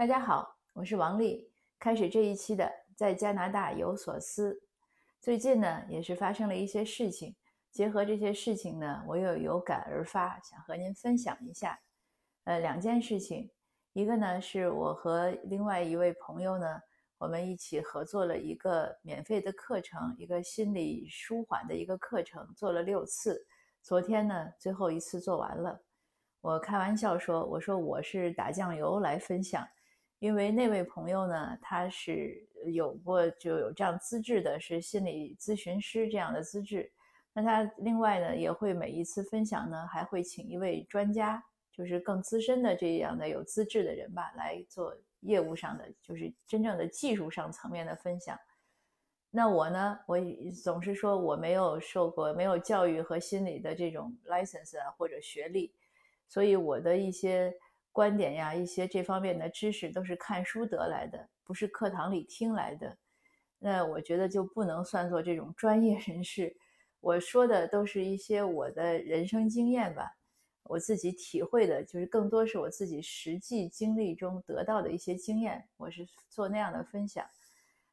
大家好，我是王丽。开始这一期的在加拿大有所思。最近呢，也是发生了一些事情，结合这些事情呢，我又有感而发，想和您分享一下。呃，两件事情，一个呢是我和另外一位朋友呢，我们一起合作了一个免费的课程，一个心理舒缓的一个课程，做了六次。昨天呢，最后一次做完了。我开玩笑说，我说我是打酱油来分享。因为那位朋友呢，他是有过就有这样资质的，是心理咨询师这样的资质。那他另外呢，也会每一次分享呢，还会请一位专家，就是更资深的这样的有资质的人吧，来做业务上的，就是真正的技术上层面的分享。那我呢，我总是说我没有受过没有教育和心理的这种 license 啊或者学历，所以我的一些。观点呀，一些这方面的知识都是看书得来的，不是课堂里听来的。那我觉得就不能算作这种专业人士。我说的都是一些我的人生经验吧，我自己体会的，就是更多是我自己实际经历中得到的一些经验。我是做那样的分享。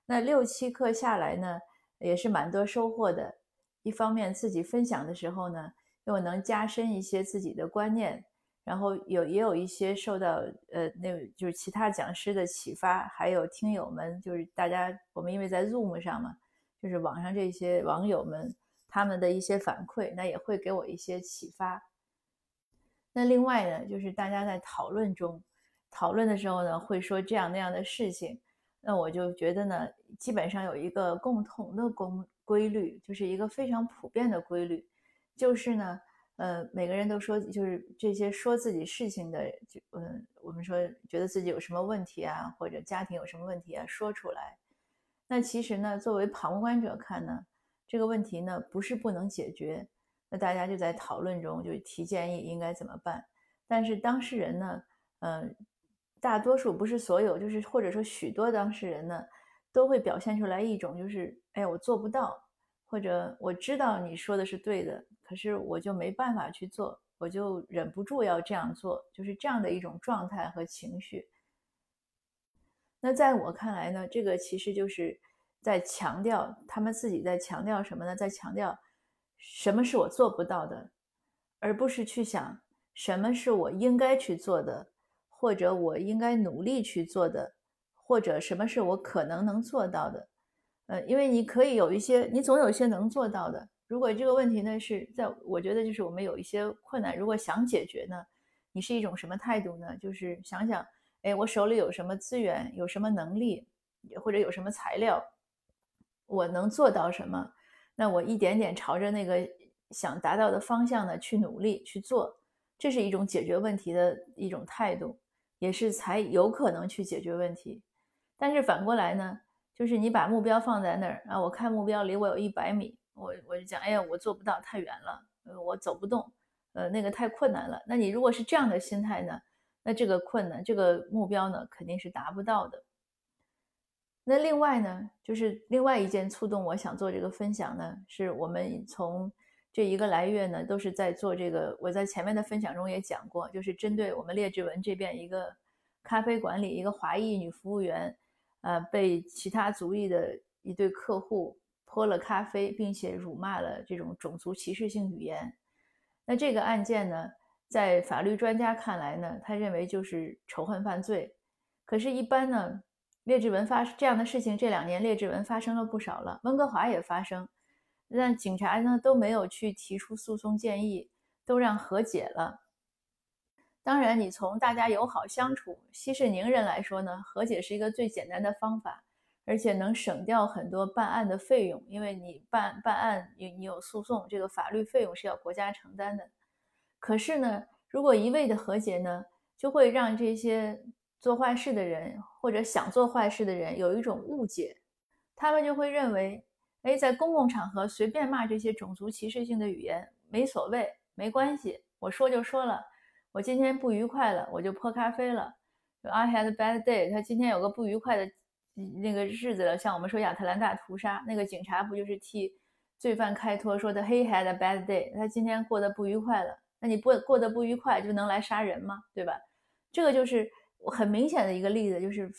那六七课下来呢，也是蛮多收获的。一方面自己分享的时候呢，又能加深一些自己的观念。然后有也有一些受到呃，那就是其他讲师的启发，还有听友们，就是大家我们因为在 Zoom 上嘛，就是网上这些网友们他们的一些反馈，那也会给我一些启发。那另外呢，就是大家在讨论中讨论的时候呢，会说这样那样的事情，那我就觉得呢，基本上有一个共同的公规律，就是一个非常普遍的规律，就是呢。呃，每个人都说，就是这些说自己事情的，就嗯，我们说觉得自己有什么问题啊，或者家庭有什么问题啊，说出来。那其实呢，作为旁观者看呢，这个问题呢不是不能解决。那大家就在讨论中就提建议应该怎么办。但是当事人呢，嗯，大多数不是所有，就是或者说许多当事人呢，都会表现出来一种就是，哎呀，我做不到，或者我知道你说的是对的。可是我就没办法去做，我就忍不住要这样做，就是这样的一种状态和情绪。那在我看来呢，这个其实就是在强调他们自己在强调什么呢？在强调什么是我做不到的，而不是去想什么是我应该去做的，或者我应该努力去做的，或者什么是我可能能做到的。呃，因为你可以有一些，你总有一些能做到的。如果这个问题呢是在，我觉得就是我们有一些困难，如果想解决呢，你是一种什么态度呢？就是想想，哎，我手里有什么资源，有什么能力，或者有什么材料，我能做到什么？那我一点点朝着那个想达到的方向呢去努力去做，这是一种解决问题的一种态度，也是才有可能去解决问题。但是反过来呢，就是你把目标放在那儿啊，我看目标离我有一百米。我我就讲，哎呀，我做不到，太远了，我走不动，呃，那个太困难了。那你如果是这样的心态呢，那这个困难，这个目标呢，肯定是达不到的。那另外呢，就是另外一件触动我想做这个分享呢，是我们从这一个来月呢，都是在做这个。我在前面的分享中也讲过，就是针对我们列治文这边一个咖啡馆里一个华裔女服务员，呃，被其他族裔的一对客户。泼了咖啡，并且辱骂了这种种族歧视性语言。那这个案件呢，在法律专家看来呢，他认为就是仇恨犯罪。可是，一般呢，劣质文发这样的事情，这两年劣质文发生了不少了，温哥华也发生，但警察呢都没有去提出诉讼建议，都让和解了。当然，你从大家友好相处、息事宁人来说呢，和解是一个最简单的方法。而且能省掉很多办案的费用，因为你办办案，你你有诉讼，这个法律费用是要国家承担的。可是呢，如果一味的和解呢，就会让这些做坏事的人或者想做坏事的人有一种误解，他们就会认为，哎，在公共场合随便骂这些种族歧视性的语言没所谓，没关系，我说就说了，我今天不愉快了，我就泼咖啡了。I had a bad day，他今天有个不愉快的。那个日子了，像我们说亚特兰大屠杀，那个警察不就是替罪犯开脱，说的 He had a bad day，他今天过得不愉快了。那你不过得不愉快就能来杀人吗？对吧？这个就是很明显的一个例子就是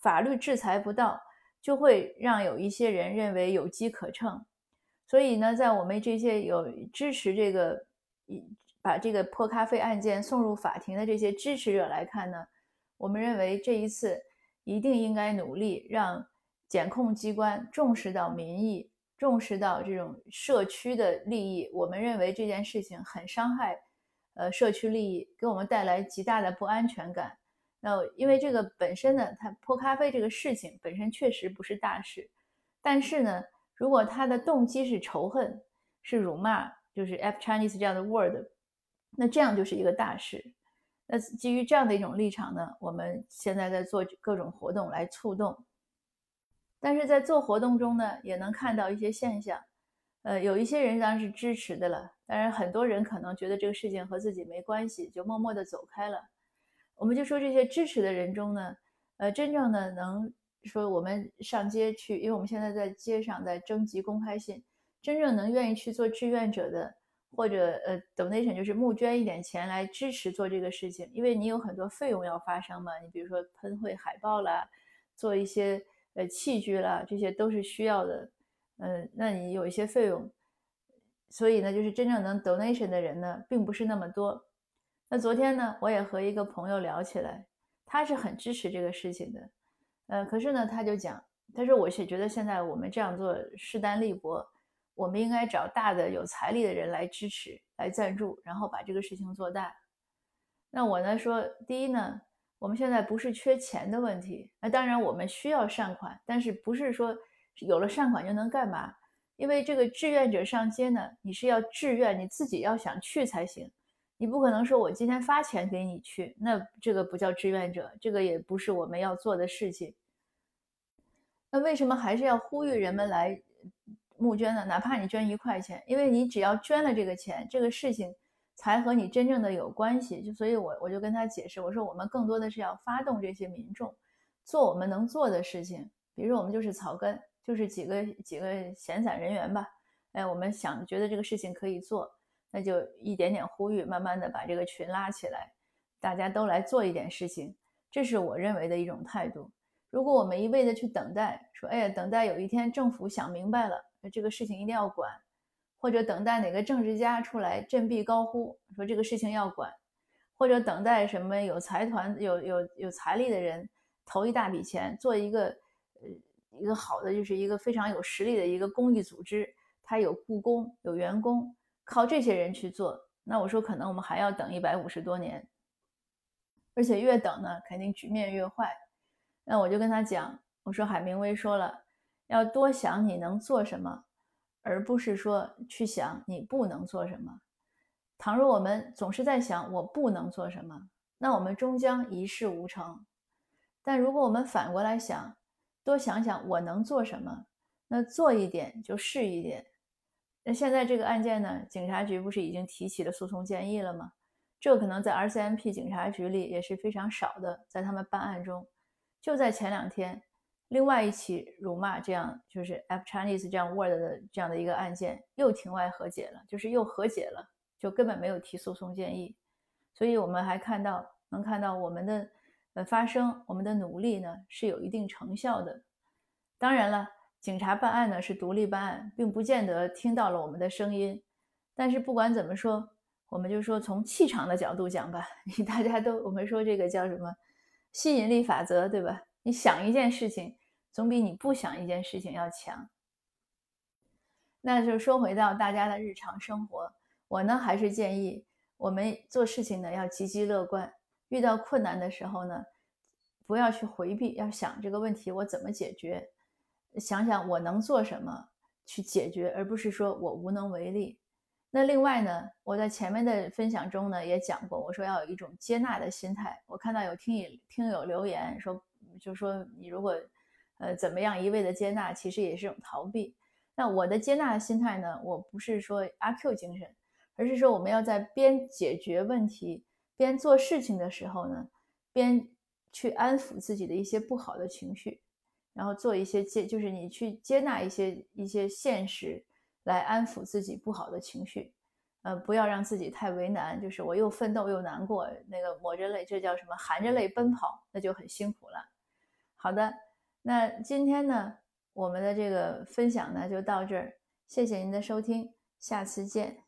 法律制裁不到，就会让有一些人认为有机可乘。所以呢，在我们这些有支持这个把这个破咖啡案件送入法庭的这些支持者来看呢，我们认为这一次一定应该努力让检控机关重视到民意。重视到这种社区的利益，我们认为这件事情很伤害，呃，社区利益，给我们带来极大的不安全感。那因为这个本身呢，它泼咖啡这个事情本身确实不是大事，但是呢，如果他的动机是仇恨，是辱骂，就是 F Chinese 这样的 word，那这样就是一个大事。那基于这样的一种立场呢，我们现在在做各种活动来触动。但是在做活动中呢，也能看到一些现象，呃，有一些人当然是支持的了，当然很多人可能觉得这个事情和自己没关系，就默默地走开了。我们就说这些支持的人中呢，呃，真正的能说我们上街去，因为我们现在在街上在征集公开信，真正能愿意去做志愿者的，或者呃，donation 就是募捐一点钱来支持做这个事情，因为你有很多费用要发生嘛，你比如说喷绘海报啦，做一些。呃，器具啦，这些都是需要的，嗯，那你有一些费用，所以呢，就是真正能 donation 的人呢，并不是那么多。那昨天呢，我也和一个朋友聊起来，他是很支持这个事情的，呃，可是呢，他就讲，他说我是觉得现在我们这样做势单力薄，我们应该找大的有财力的人来支持、来赞助，然后把这个事情做大。那我呢说，第一呢。我们现在不是缺钱的问题，那当然我们需要善款，但是不是说有了善款就能干嘛？因为这个志愿者上街呢，你是要志愿，你自己要想去才行，你不可能说我今天发钱给你去，那这个不叫志愿者，这个也不是我们要做的事情。那为什么还是要呼吁人们来募捐的？哪怕你捐一块钱，因为你只要捐了这个钱，这个事情。才和你真正的有关系，就所以，我我就跟他解释，我说我们更多的是要发动这些民众做我们能做的事情，比如说我们就是草根，就是几个几个闲散人员吧，哎，我们想觉得这个事情可以做，那就一点点呼吁，慢慢的把这个群拉起来，大家都来做一点事情，这是我认为的一种态度。如果我们一味的去等待，说哎呀，等待有一天政府想明白了，这个事情一定要管。或者等待哪个政治家出来振臂高呼，说这个事情要管；或者等待什么有财团、有有有财力的人投一大笔钱，做一个呃一个好的，就是一个非常有实力的一个公益组织，他有雇工、有员工，靠这些人去做。那我说，可能我们还要等一百五十多年，而且越等呢，肯定局面越坏。那我就跟他讲，我说海明威说了，要多想你能做什么。而不是说去想你不能做什么。倘若我们总是在想我不能做什么，那我们终将一事无成。但如果我们反过来想，多想想我能做什么，那做一点就是一点。那现在这个案件呢，警察局不是已经提起了诉讼建议了吗？这可能在 RCMP 警察局里也是非常少的，在他们办案中，就在前两天。另外一起辱骂这样就是 F Chinese 这样 word 的这样的一个案件又庭外和解了，就是又和解了，就根本没有提诉讼建议。所以我们还看到能看到我们的呃发声，我们的努力呢是有一定成效的。当然了，警察办案呢是独立办案，并不见得听到了我们的声音。但是不管怎么说，我们就说从气场的角度讲吧，你大家都我们说这个叫什么吸引力法则，对吧？你想一件事情。总比你不想一件事情要强。那就说回到大家的日常生活，我呢还是建议我们做事情呢要积极乐观。遇到困难的时候呢，不要去回避，要想这个问题我怎么解决，想想我能做什么去解决，而不是说我无能为力。那另外呢，我在前面的分享中呢也讲过，我说要有一种接纳的心态。我看到有听友听友留言说，就说你如果。呃，怎么样一味的接纳，其实也是一种逃避。那我的接纳的心态呢？我不是说阿 Q 精神，而是说我们要在边解决问题、边做事情的时候呢，边去安抚自己的一些不好的情绪，然后做一些接，就是你去接纳一些一些现实，来安抚自己不好的情绪。呃，不要让自己太为难，就是我又奋斗又难过，那个抹着泪，这叫什么？含着泪奔跑，那就很辛苦了。好的，那今天呢，我们的这个分享呢就到这儿，谢谢您的收听，下次见。